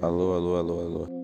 Alô, alô, alô, alô.